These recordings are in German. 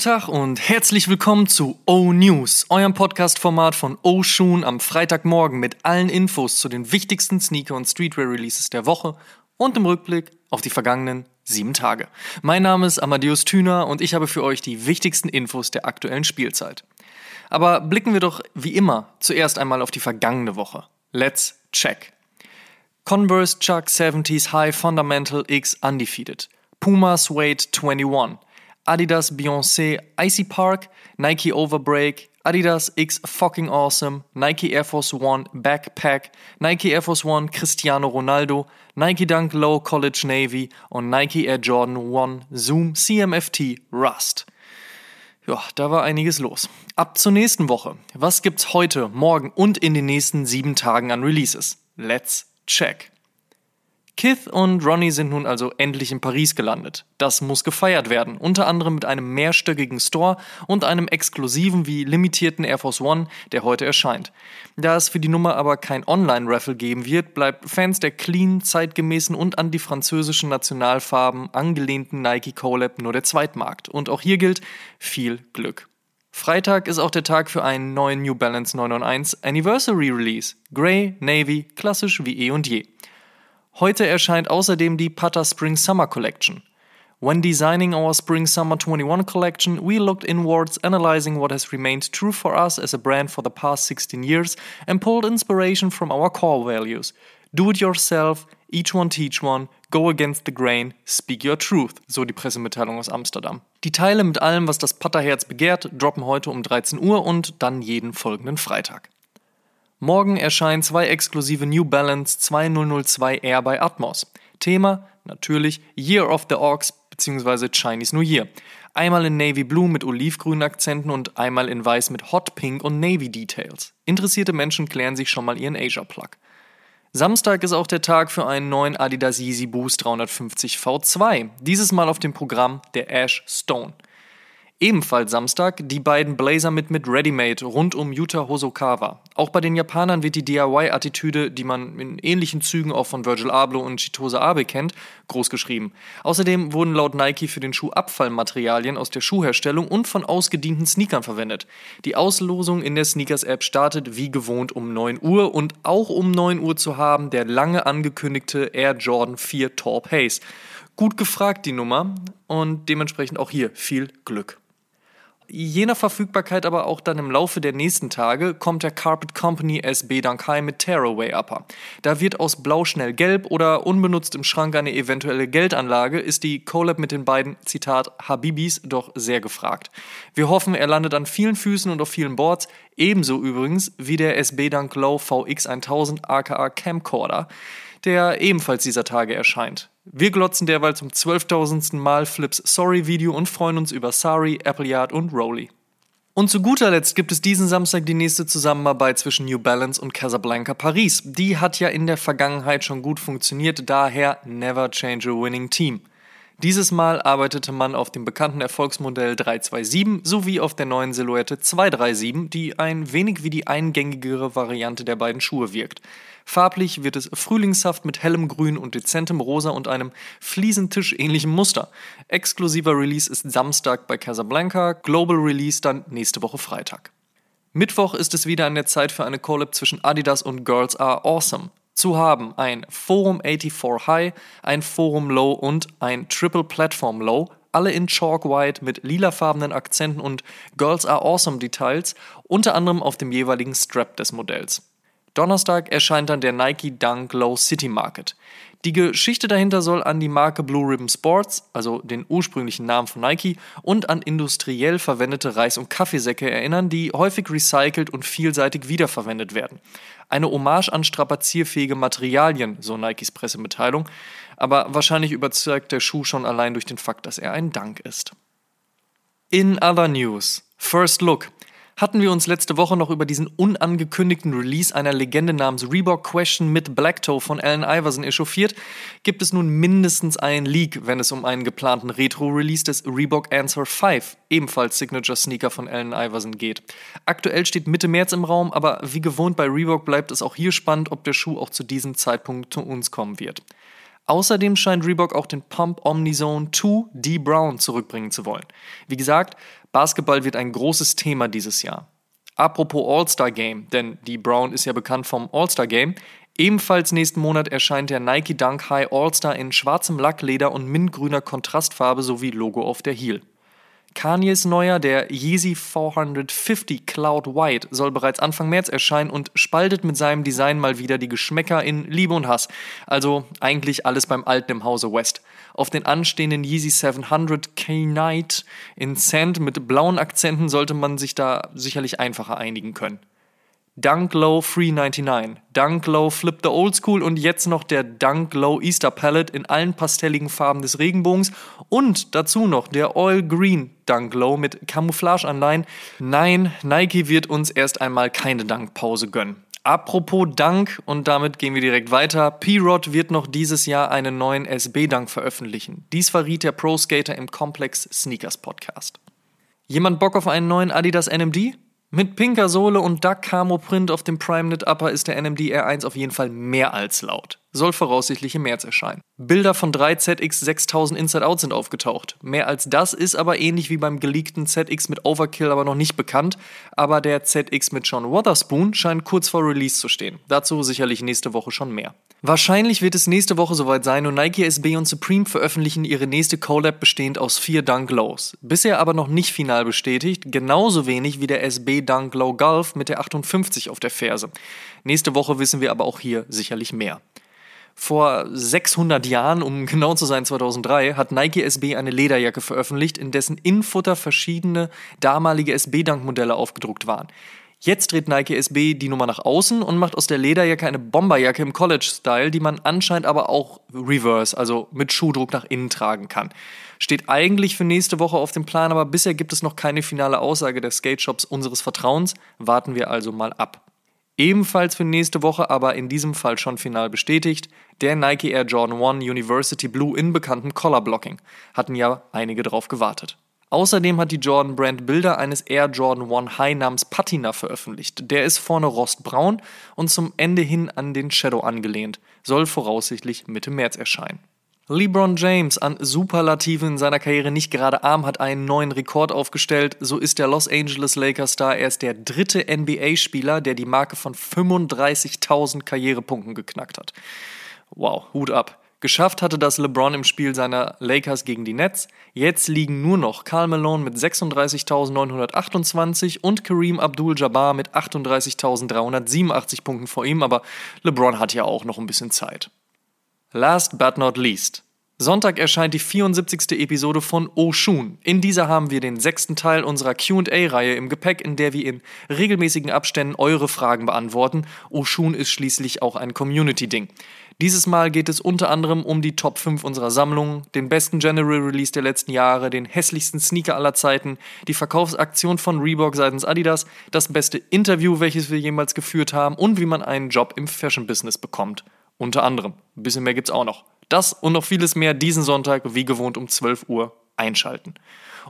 Tag und herzlich willkommen zu O News, eurem Podcast-Format von O Shoon am Freitagmorgen mit allen Infos zu den wichtigsten Sneaker- und Streetwear-Releases der Woche und im Rückblick auf die vergangenen sieben Tage. Mein Name ist Amadeus Thüner und ich habe für euch die wichtigsten Infos der aktuellen Spielzeit. Aber blicken wir doch wie immer zuerst einmal auf die vergangene Woche. Let's check. Converse Chuck 70s High Fundamental X Undefeated. Puma Suede 21. Adidas Beyoncé Icy Park, Nike Overbreak, Adidas X Fucking Awesome, Nike Air Force One Backpack, Nike Air Force One Cristiano Ronaldo, Nike Dunk Low College Navy und Nike Air Jordan One Zoom CMFT Rust. Ja, da war einiges los. Ab zur nächsten Woche. Was gibt's heute, morgen und in den nächsten sieben Tagen an Releases? Let's check. Kith und Ronnie sind nun also endlich in Paris gelandet. Das muss gefeiert werden, unter anderem mit einem mehrstöckigen Store und einem exklusiven wie limitierten Air Force One, der heute erscheint. Da es für die Nummer aber kein Online-Raffle geben wird, bleibt Fans der clean, zeitgemäßen und an die französischen Nationalfarben angelehnten Nike Collab nur der Zweitmarkt. Und auch hier gilt viel Glück. Freitag ist auch der Tag für einen neuen New Balance 991 Anniversary Release. Grey, Navy, klassisch wie eh und je. Heute erscheint außerdem die Pata Spring Summer Collection. When designing our Spring Summer 21 collection, we looked inwards, analyzing what has remained true for us as a brand for the past 16 years and pulled inspiration from our core values. Do it yourself, each one teach one, go against the grain, speak your truth, so die Pressemitteilung aus Amsterdam. Die Teile mit allem, was das Patterherz begehrt, droppen heute um 13 Uhr und dann jeden folgenden Freitag. Morgen erscheinen zwei exklusive New Balance 2002R bei Atmos. Thema natürlich Year of the Orcs bzw. Chinese New Year. Einmal in Navy Blue mit olivgrünen Akzenten und einmal in Weiß mit Hot Pink und Navy Details. Interessierte Menschen klären sich schon mal ihren Asia Plug. Samstag ist auch der Tag für einen neuen Adidas Yeezy Boost 350 V2. Dieses Mal auf dem Programm der Ash Stone. Ebenfalls Samstag die beiden Blazer mit mit Ready-Made rund um Yuta Hosokawa. Auch bei den Japanern wird die DIY-Attitüde, die man in ähnlichen Zügen auch von Virgil Abloh und Chitose Abe kennt, großgeschrieben. Außerdem wurden laut Nike für den Schuh Abfallmaterialien aus der Schuhherstellung und von ausgedienten Sneakern verwendet. Die Auslosung in der Sneakers-App startet wie gewohnt um 9 Uhr und auch um 9 Uhr zu haben der lange angekündigte Air Jordan 4 Torp Haze. Gut gefragt die Nummer und dementsprechend auch hier viel Glück. Je nach Verfügbarkeit aber auch dann im Laufe der nächsten Tage kommt der Carpet Company SB Dankai mit Tearaway Upper. Da wird aus Blau schnell gelb oder unbenutzt im Schrank eine eventuelle Geldanlage, ist die Collab mit den beiden, Zitat, Habibis doch sehr gefragt. Wir hoffen, er landet an vielen Füßen und auf vielen Boards, ebenso übrigens wie der SB Dunk Low VX1000 aka Camcorder der ebenfalls dieser Tage erscheint. Wir glotzen derweil zum 12.000. Mal Flips Sorry Video und freuen uns über Sari, Appleyard und Rowley. Und zu guter Letzt gibt es diesen Samstag die nächste Zusammenarbeit zwischen New Balance und Casablanca Paris. Die hat ja in der Vergangenheit schon gut funktioniert, daher never change a winning team. Dieses Mal arbeitete man auf dem bekannten Erfolgsmodell 327 sowie auf der neuen Silhouette 237, die ein wenig wie die eingängigere Variante der beiden Schuhe wirkt. Farblich wird es frühlingshaft mit hellem Grün und dezentem Rosa und einem Fliesentisch-ähnlichen Muster. Exklusiver Release ist Samstag bei Casablanca, Global Release dann nächste Woche Freitag. Mittwoch ist es wieder an der Zeit für eine Collab zwischen Adidas und Girls Are Awesome zu haben ein Forum 84 High, ein Forum Low und ein Triple Platform Low, alle in Chalk White mit lilafarbenen Akzenten und Girls Are Awesome Details, unter anderem auf dem jeweiligen Strap des Modells. Donnerstag erscheint dann der Nike Dunk Low City Market. Die Geschichte dahinter soll an die Marke Blue Ribbon Sports, also den ursprünglichen Namen von Nike, und an industriell verwendete Reis- und Kaffeesäcke erinnern, die häufig recycelt und vielseitig wiederverwendet werden. Eine Hommage an strapazierfähige Materialien, so Nikes Pressemitteilung, aber wahrscheinlich überzeugt der Schuh schon allein durch den Fakt, dass er ein Dank ist. In other news, First Look hatten wir uns letzte Woche noch über diesen unangekündigten Release einer Legende namens Reebok Question mit Black Toe von Allen Iverson echauffiert, gibt es nun mindestens einen Leak, wenn es um einen geplanten Retro-Release des Reebok Answer 5, ebenfalls Signature Sneaker von Allen Iverson, geht. Aktuell steht Mitte März im Raum, aber wie gewohnt bei Reebok bleibt es auch hier spannend, ob der Schuh auch zu diesem Zeitpunkt zu uns kommen wird. Außerdem scheint Reebok auch den Pump Omnizone 2 D Brown zurückbringen zu wollen. Wie gesagt, Basketball wird ein großes Thema dieses Jahr. Apropos All-Star Game, denn D Brown ist ja bekannt vom All-Star Game. Ebenfalls nächsten Monat erscheint der Nike Dunk High All-Star in schwarzem Lackleder und mintgrüner Kontrastfarbe sowie Logo auf der Heel. Kanyes neuer, der Yeezy 450 Cloud White, soll bereits Anfang März erscheinen und spaltet mit seinem Design mal wieder die Geschmäcker in Liebe und Hass. Also eigentlich alles beim Alten im Hause West. Auf den anstehenden Yeezy 700 K-Night in Sand mit blauen Akzenten sollte man sich da sicherlich einfacher einigen können. Dunk Low 399, Dunk Low Flip the Old School und jetzt noch der Dunk Low Easter Palette in allen pastelligen Farben des Regenbogens und dazu noch der Oil Green Dunk Low mit Camouflage-Anleihen. Nein, Nike wird uns erst einmal keine Dankpause gönnen. Apropos Dank und damit gehen wir direkt weiter. P-Rod wird noch dieses Jahr einen neuen SB-Dank veröffentlichen. Dies verriet der Pro Skater im Complex Sneakers Podcast. Jemand Bock auf einen neuen Adidas NMD? Mit pinker Sohle und Duck Camo Print auf dem Prime Knit Upper ist der NMD R1 auf jeden Fall mehr als laut soll voraussichtlich im März erscheinen. Bilder von drei ZX 6000 Inside Out sind aufgetaucht. Mehr als das ist aber ähnlich wie beim geleakten ZX mit Overkill aber noch nicht bekannt, aber der ZX mit John Wotherspoon scheint kurz vor Release zu stehen. Dazu sicherlich nächste Woche schon mehr. Wahrscheinlich wird es nächste Woche soweit sein und Nike SB und Supreme veröffentlichen ihre nächste Collab bestehend aus vier Dunk Lows. Bisher aber noch nicht final bestätigt, genauso wenig wie der SB Dunk Low Gulf mit der 58 auf der Ferse. Nächste Woche wissen wir aber auch hier sicherlich mehr. Vor 600 Jahren, um genau zu sein 2003, hat Nike SB eine Lederjacke veröffentlicht, in dessen Infutter verschiedene damalige SB-Dank-Modelle aufgedruckt waren. Jetzt dreht Nike SB die Nummer nach außen und macht aus der Lederjacke eine Bomberjacke im College-Style, die man anscheinend aber auch reverse, also mit Schuhdruck nach innen tragen kann. Steht eigentlich für nächste Woche auf dem Plan, aber bisher gibt es noch keine finale Aussage der Skate Shops unseres Vertrauens. Warten wir also mal ab. Ebenfalls für nächste Woche, aber in diesem Fall schon final bestätigt, der Nike Air Jordan 1 University Blue in bekanntem Collar Blocking. Hatten ja einige drauf gewartet. Außerdem hat die Jordan Brand Bilder eines Air Jordan 1 High namens Patina veröffentlicht. Der ist vorne rostbraun und zum Ende hin an den Shadow angelehnt, soll voraussichtlich Mitte März erscheinen. LeBron James an Superlativen in seiner Karriere nicht gerade arm hat einen neuen Rekord aufgestellt. So ist der Los Angeles Lakers Star erst der dritte NBA-Spieler, der die Marke von 35.000 Karrierepunkten geknackt hat. Wow, Hut ab. Geschafft hatte das LeBron im Spiel seiner Lakers gegen die Nets. Jetzt liegen nur noch Karl Malone mit 36.928 und Kareem Abdul-Jabbar mit 38.387 Punkten vor ihm, aber LeBron hat ja auch noch ein bisschen Zeit. Last but not least. Sonntag erscheint die 74. Episode von Oshun. In dieser haben wir den sechsten Teil unserer QA-Reihe im Gepäck, in der wir in regelmäßigen Abständen eure Fragen beantworten. Oshun ist schließlich auch ein Community-Ding. Dieses Mal geht es unter anderem um die Top 5 unserer Sammlung, den besten General Release der letzten Jahre, den hässlichsten Sneaker aller Zeiten, die Verkaufsaktion von Reebok seitens Adidas, das beste Interview, welches wir jemals geführt haben und wie man einen Job im Fashion-Business bekommt. Unter anderem. Ein bisschen mehr gibt's auch noch. Das und noch vieles mehr diesen Sonntag, wie gewohnt um 12 Uhr, einschalten.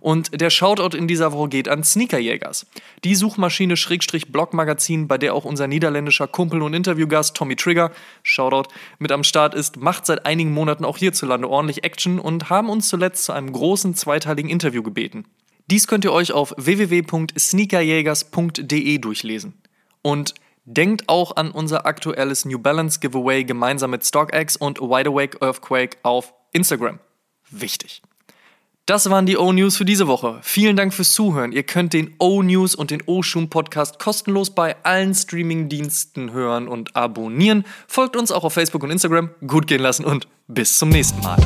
Und der Shoutout in dieser Woche geht an Sneakerjägers. Die Suchmaschine Schrägstrich Blogmagazin, bei der auch unser niederländischer Kumpel und Interviewgast Tommy Trigger, Shoutout, mit am Start ist, macht seit einigen Monaten auch hierzulande ordentlich Action und haben uns zuletzt zu einem großen zweiteiligen Interview gebeten. Dies könnt ihr euch auf www.sneakerjägers.de durchlesen. Und Denkt auch an unser aktuelles New Balance Giveaway gemeinsam mit StockX und Wide Awake Earthquake auf Instagram. Wichtig. Das waren die O-News für diese Woche. Vielen Dank fürs Zuhören. Ihr könnt den O-News und den O-Schum Podcast kostenlos bei allen Streaming-Diensten hören und abonnieren. Folgt uns auch auf Facebook und Instagram. Gut gehen lassen und bis zum nächsten Mal.